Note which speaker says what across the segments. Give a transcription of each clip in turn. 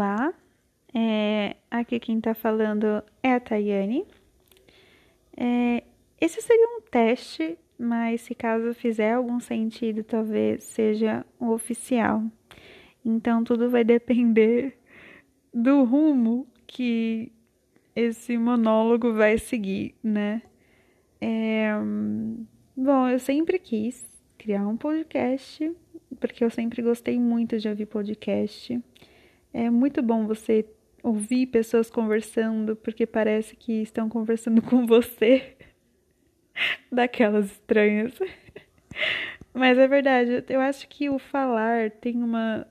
Speaker 1: Olá, é, aqui quem tá falando é a Tayane. É, esse seria um teste, mas se caso fizer algum sentido, talvez seja o oficial. Então tudo vai depender do rumo que esse monólogo vai seguir, né? É, bom, eu sempre quis criar um podcast, porque eu sempre gostei muito de ouvir podcast. É muito bom você ouvir pessoas conversando, porque parece que estão conversando com você. Daquelas estranhas. Mas é verdade, eu acho que o falar tem uma,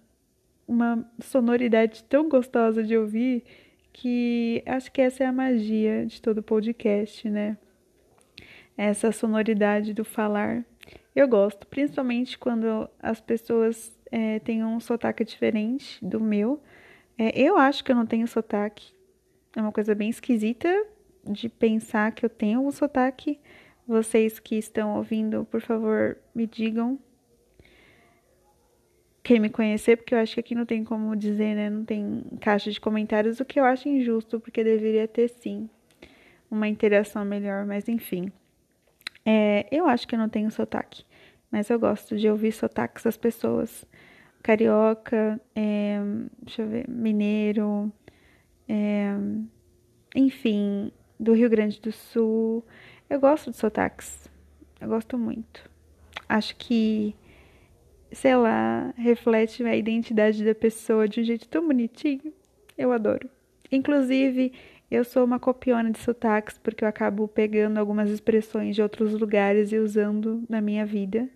Speaker 1: uma sonoridade tão gostosa de ouvir que acho que essa é a magia de todo podcast, né? Essa sonoridade do falar. Eu gosto, principalmente quando as pessoas é, têm um sotaque diferente do meu. É, eu acho que eu não tenho sotaque. É uma coisa bem esquisita de pensar que eu tenho um sotaque. Vocês que estão ouvindo, por favor, me digam quem me conhecer, porque eu acho que aqui não tem como dizer, né? Não tem caixa de comentários, o que eu acho injusto, porque deveria ter sim uma interação melhor, mas enfim. É, eu acho que eu não tenho sotaque, mas eu gosto de ouvir sotaques das pessoas carioca, é, deixa eu ver, mineiro, é, enfim, do Rio Grande do Sul. Eu gosto de sotaques, eu gosto muito. Acho que, sei lá, reflete a identidade da pessoa de um jeito tão bonitinho. Eu adoro. Inclusive, eu sou uma copiona de sotaques porque eu acabo pegando algumas expressões de outros lugares e usando na minha vida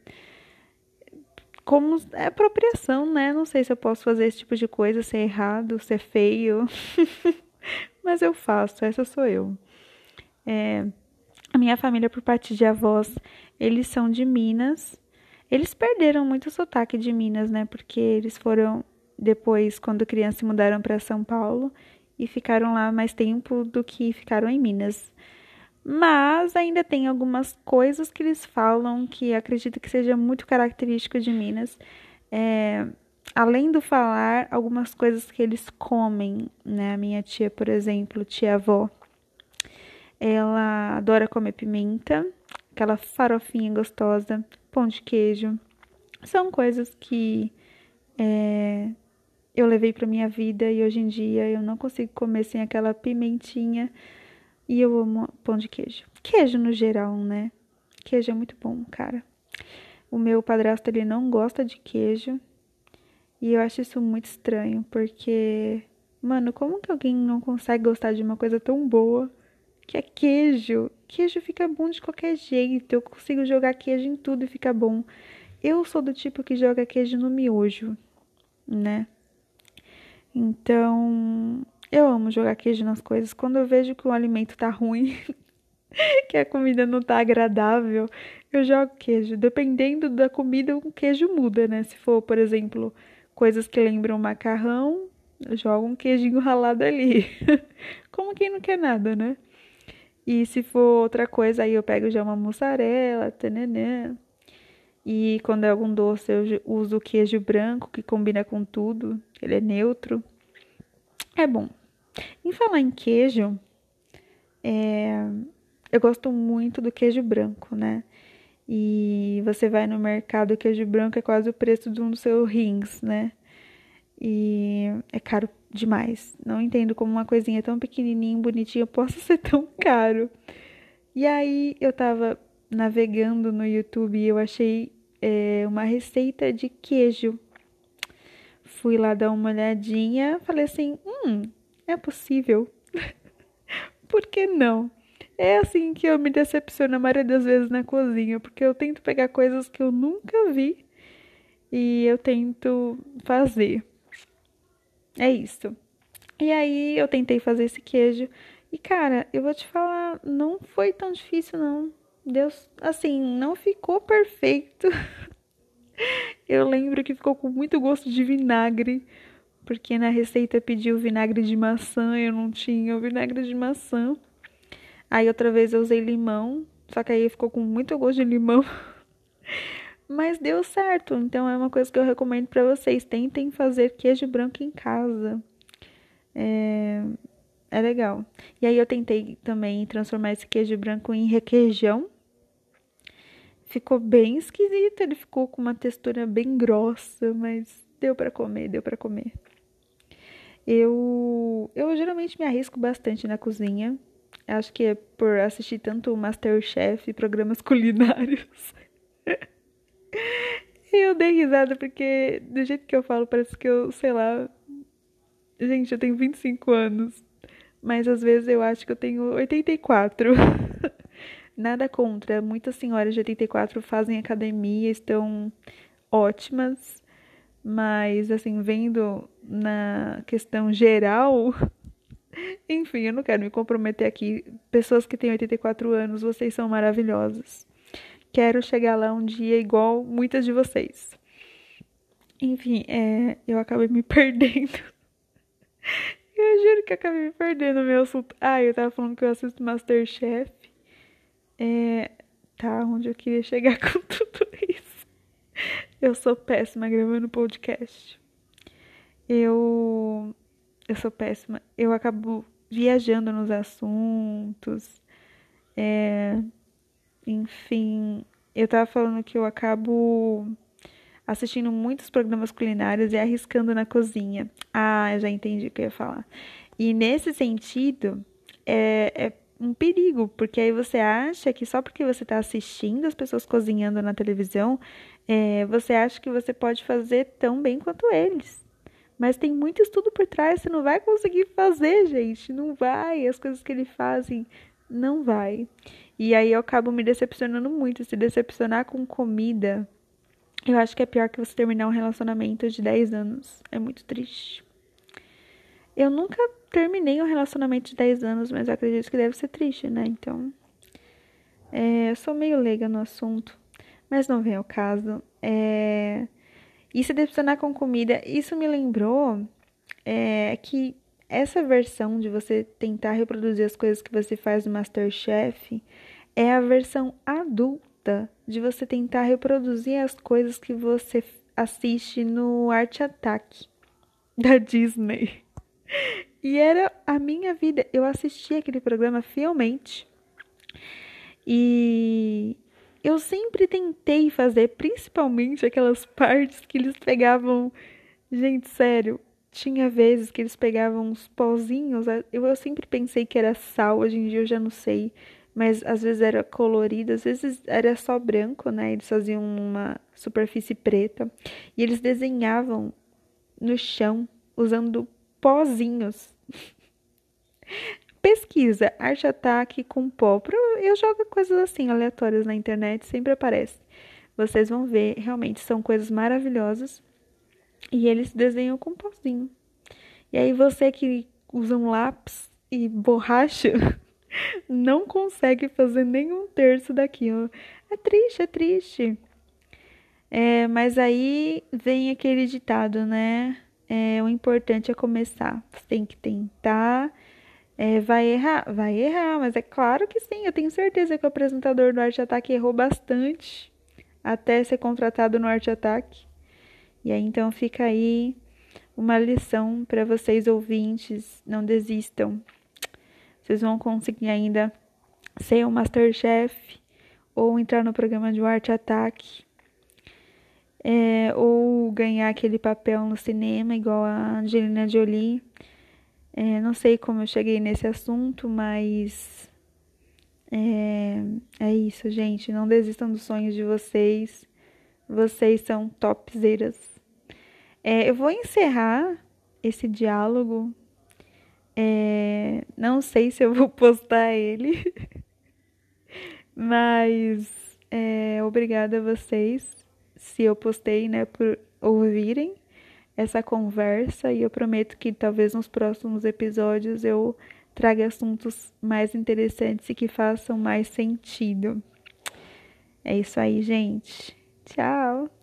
Speaker 1: como é apropriação, né? Não sei se eu posso fazer esse tipo de coisa, ser errado, ser feio, mas eu faço, essa sou eu. É, a minha família, por parte de avós, eles são de Minas. Eles perderam muito o sotaque de Minas, né? Porque eles foram, depois, quando criança, mudaram para São Paulo e ficaram lá mais tempo do que ficaram em Minas mas ainda tem algumas coisas que eles falam que acredito que seja muito característico de Minas. É, além do falar, algumas coisas que eles comem, né? A minha tia, por exemplo, tia avó, ela adora comer pimenta, aquela farofinha gostosa, pão de queijo. São coisas que é, eu levei para minha vida e hoje em dia eu não consigo comer sem aquela pimentinha e eu amo pão de queijo. Queijo no geral, né? Queijo é muito bom, cara. O meu padrasto ele não gosta de queijo. E eu acho isso muito estranho, porque mano, como que alguém não consegue gostar de uma coisa tão boa que é queijo? Queijo fica bom de qualquer jeito. Eu consigo jogar queijo em tudo e fica bom. Eu sou do tipo que joga queijo no miojo, né? Então, eu amo jogar queijo nas coisas. Quando eu vejo que o alimento tá ruim, que a comida não tá agradável, eu jogo queijo. Dependendo da comida, o queijo muda, né? Se for, por exemplo, coisas que lembram macarrão, eu jogo um queijinho ralado ali. Como quem não quer nada, né? E se for outra coisa, aí eu pego já uma mussarela, tananã. E quando é algum doce, eu uso o queijo branco, que combina com tudo. Ele é neutro. É bom. Em falar em queijo, é, eu gosto muito do queijo branco, né? E você vai no mercado, o queijo branco é quase o preço de um dos seus rins, né? E é caro demais. Não entendo como uma coisinha tão pequenininha, bonitinha, possa ser tão caro. E aí eu tava navegando no YouTube e eu achei é, uma receita de queijo. Fui lá dar uma olhadinha, falei assim, hum, é possível. Por que não? É assim que eu me decepciono a maioria das vezes na cozinha, porque eu tento pegar coisas que eu nunca vi e eu tento fazer. É isso. E aí eu tentei fazer esse queijo e cara, eu vou te falar, não foi tão difícil não. Deus, assim, não ficou perfeito. eu lembro que ficou com muito gosto de vinagre, porque na receita pediu vinagre de maçã, eu não tinha o vinagre de maçã. Aí outra vez eu usei limão, só que aí ficou com muito gosto de limão. Mas deu certo, então é uma coisa que eu recomendo para vocês. Tentem fazer queijo branco em casa. É, é legal. E aí eu tentei também transformar esse queijo branco em requeijão. Ficou bem esquisito, ele ficou com uma textura bem grossa, mas deu para comer, deu para comer. Eu eu geralmente me arrisco bastante na cozinha. Acho que é por assistir tanto Masterchef e programas culinários. eu dei risada porque do jeito que eu falo parece que eu, sei lá, gente, eu tenho 25 anos, mas às vezes eu acho que eu tenho 84. Nada contra, muitas senhoras de 84 fazem academia, estão ótimas, mas assim, vendo na questão geral, enfim, eu não quero me comprometer aqui. Pessoas que têm 84 anos, vocês são maravilhosas. Quero chegar lá um dia igual muitas de vocês. Enfim, é, eu acabei me perdendo. Eu juro que acabei me perdendo no meu assunto. Ah, eu tava falando que eu assisto Masterchef. É, tá, onde eu queria chegar com tudo. Eu sou péssima gravando podcast. Eu. Eu sou péssima. Eu acabo viajando nos assuntos. É, enfim, eu tava falando que eu acabo assistindo muitos programas culinários e arriscando na cozinha. Ah, já entendi o que eu ia falar. E nesse sentido, é, é um perigo, porque aí você acha que só porque você está assistindo as pessoas cozinhando na televisão, é, você acha que você pode fazer tão bem quanto eles. Mas tem muito estudo por trás, você não vai conseguir fazer, gente. Não vai. As coisas que eles fazem, não vai. E aí eu acabo me decepcionando muito. Se decepcionar com comida, eu acho que é pior que você terminar um relacionamento de 10 anos. É muito triste. Eu nunca terminei um relacionamento de 10 anos, mas eu acredito que deve ser triste, né? Então. É, eu sou meio leiga no assunto, mas não vem ao caso. É, e se decepcionar com comida, isso me lembrou é, que essa versão de você tentar reproduzir as coisas que você faz no Masterchef é a versão adulta de você tentar reproduzir as coisas que você assiste no Art Attack da Disney. E era a minha vida. Eu assisti aquele programa fielmente. E eu sempre tentei fazer, principalmente aquelas partes que eles pegavam. Gente, sério, tinha vezes que eles pegavam uns pozinhos. Eu, eu sempre pensei que era sal, hoje em dia eu já não sei. Mas às vezes era colorido, às vezes era só branco, né? Eles faziam uma superfície preta. E eles desenhavam no chão usando pozinhos. Pesquisa, arte ataque com pó. Eu jogo coisas assim aleatórias na internet, sempre aparece. Vocês vão ver, realmente são coisas maravilhosas. E eles desenham com pozinho. E aí você que usa um lápis e borracha não consegue fazer nenhum terço daquilo. É triste, é triste. É, mas aí vem aquele ditado, né? É, o importante é começar. Você tem que tentar. É, vai errar? Vai errar, mas é claro que sim. Eu tenho certeza que o apresentador do Arte Ataque errou bastante até ser contratado no Arte Ataque. E aí então fica aí uma lição para vocês ouvintes, não desistam. Vocês vão conseguir ainda ser um Masterchef ou entrar no programa de Arte Ataque. É, ou ganhar aquele papel no cinema, igual a Angelina Jolie. É, não sei como eu cheguei nesse assunto, mas é, é isso, gente. Não desistam dos sonhos de vocês. Vocês são topzeiras. É, eu vou encerrar esse diálogo. É, não sei se eu vou postar ele, mas é, obrigada a vocês se eu postei, né, por ouvirem essa conversa e eu prometo que talvez nos próximos episódios eu traga assuntos mais interessantes e que façam mais sentido. É isso aí, gente. Tchau.